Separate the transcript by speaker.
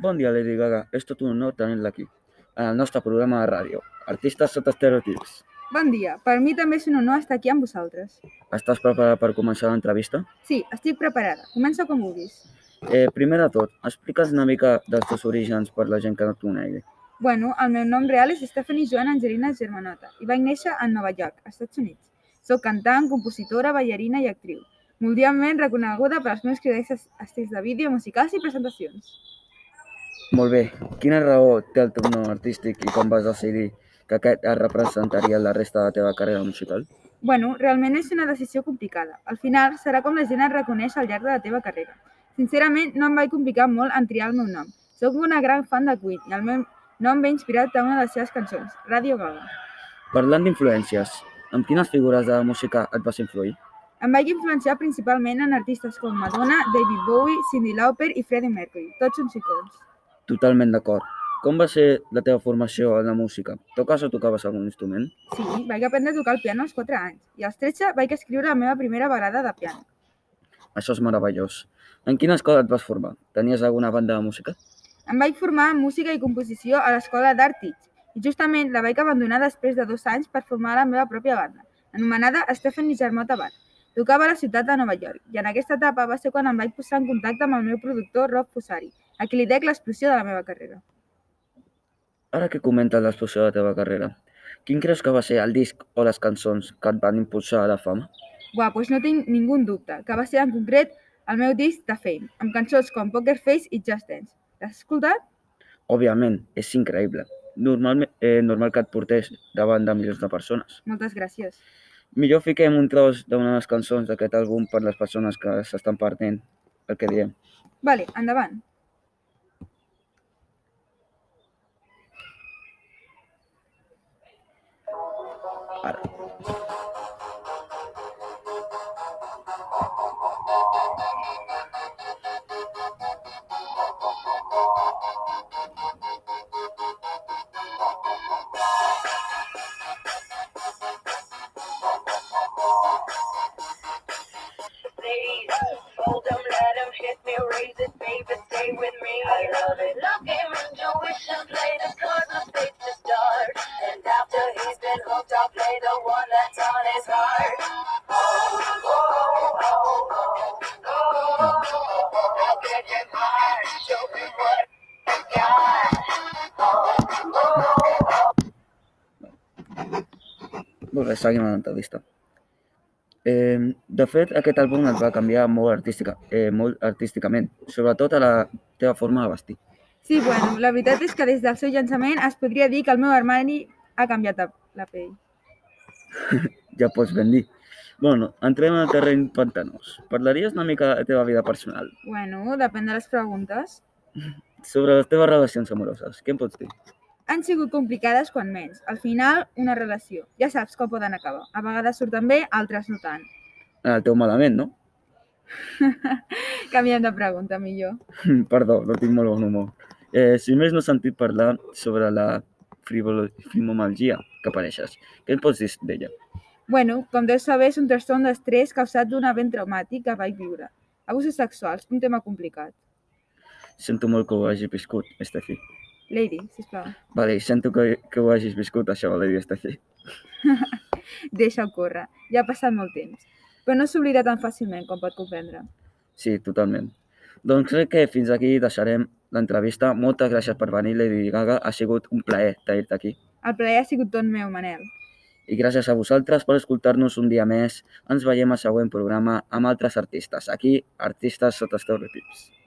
Speaker 1: Bon dia, Lady Gaga. És tot un honor tenir-la aquí, en el nostre programa de ràdio, Artistes sota estereotips.
Speaker 2: Bon dia. Per mi també és un honor estar aquí amb vosaltres.
Speaker 1: Estàs preparada per començar l'entrevista?
Speaker 2: Sí, estic preparada. Comença com vulguis.
Speaker 1: Eh, primer de tot, explica'ns una mica dels teus orígens per la gent que no et conegui.
Speaker 2: Bueno, el meu nom real és Stephanie Joan Angelina Germanota i vaig néixer a Nova York, Estats Units. Soc cantant, compositora, ballarina i actriu. Mundialment reconeguda per als meus criteris estils de vídeo, musicals i presentacions.
Speaker 1: Molt bé. Quina raó té el teu nom artístic i com vas decidir que aquest es representaria la resta de la teva carrera musical?
Speaker 2: Bueno, realment és una decisió complicada. Al final serà com la gent et reconeix al llarg de la teva carrera. Sincerament, no em vaig complicar molt en triar el meu nom. Soc una gran fan de Queen i el meu nom ve inspirat a una de les seves cançons, Radio Gaga.
Speaker 1: Parlant d'influències, amb quines figures de la música et vas influir?
Speaker 2: Em vaig influenciar principalment en artistes com Madonna, David Bowie, Cyndi Lauper i Freddie Mercury. Tots són psicòlegs.
Speaker 1: Totalment d'acord. Com va ser la teva formació en la música? Toques o tocaves algun instrument?
Speaker 2: Sí, vaig aprendre a tocar el piano als 4 anys i als 13 vaig escriure la meva primera balada de piano.
Speaker 1: Això és meravellós. En quina escola et vas formar? Tenies alguna banda de música?
Speaker 2: Em vaig formar en música i composició a l'escola d'Art Teach i justament la vaig abandonar després de dos anys per formar la meva pròpia banda, anomenada Stephanie Germota Band. Tocava a la ciutat de Nova York i en aquesta etapa va ser quan em vaig posar en contacte amb el meu productor Rob Fusari, a qui li dec l'explosió de la meva carrera.
Speaker 1: Ara que comentes l'explosió de la teva carrera, quin creus que va ser el disc o les cançons que et van impulsar a la fama?
Speaker 2: Buah, doncs no tinc ningú dubte, que va ser en concret el meu disc de Fame, amb cançons com Poker Face i Just Dance. L'has escoltat?
Speaker 1: Òbviament, és increïble. Normal, eh, normal que et portés davant de milions de persones.
Speaker 2: Moltes gràcies.
Speaker 1: Millor fiquem un tros d'una de les cançons d'aquest àlbum per les persones que s'estan perdent el que diem.
Speaker 2: Vale, endavant.
Speaker 1: Bé, seguim amb l'entrevista. Eh, de fet, aquest àlbum et va canviar molt, artística, eh, molt artísticament, sobretot a la teva forma de vestir.
Speaker 2: Sí, bueno, la veritat és que des del seu llançament es podria dir que el meu armari ha canviat la- la pell.
Speaker 1: Ja pots ben dir. Bueno, entrem en el terreny pantanós. Parlaries una mica de la teva vida personal,
Speaker 2: Bueno, depèn de les preguntes.
Speaker 1: sobre les teves relacions amoroses. Què em pots dir?
Speaker 2: Han sigut complicades quan menys. Al final, una relació. Ja saps com poden acabar. A vegades surten bé, altres no tant.
Speaker 1: El teu malament, no?
Speaker 2: Canviem de pregunta, millor.
Speaker 1: Perdó, no tinc molt bon humor. Eh, si més no he sentit parlar sobre la fibromialgia que apareixes. Què em pots dir d'ella?
Speaker 2: Bueno, com deus saber, és un trastorn d'estrès causat d'un event traumàtic que vaig viure. Abusos sexuals, un tema complicat.
Speaker 1: Sento molt que ho hagis viscut, Estefi.
Speaker 2: Lady, sisplau,
Speaker 1: Vale, sento que, que ho hagis viscut, això, Lady Estefi.
Speaker 2: deixa-ho córrer. Ja ha passat molt temps. Però no s'oblida tan fàcilment com pot comprendre.
Speaker 1: Sí, totalment. Doncs crec que fins aquí deixarem l'entrevista. Moltes gràcies per venir, Lady Gaga. Ha sigut un plaer tenir-te aquí.
Speaker 2: El plaer ha sigut tot meu, Manel.
Speaker 1: I gràcies a vosaltres per escoltar-nos un dia més. Ens veiem al següent programa amb altres artistes. Aquí, Artistes sota estereotips.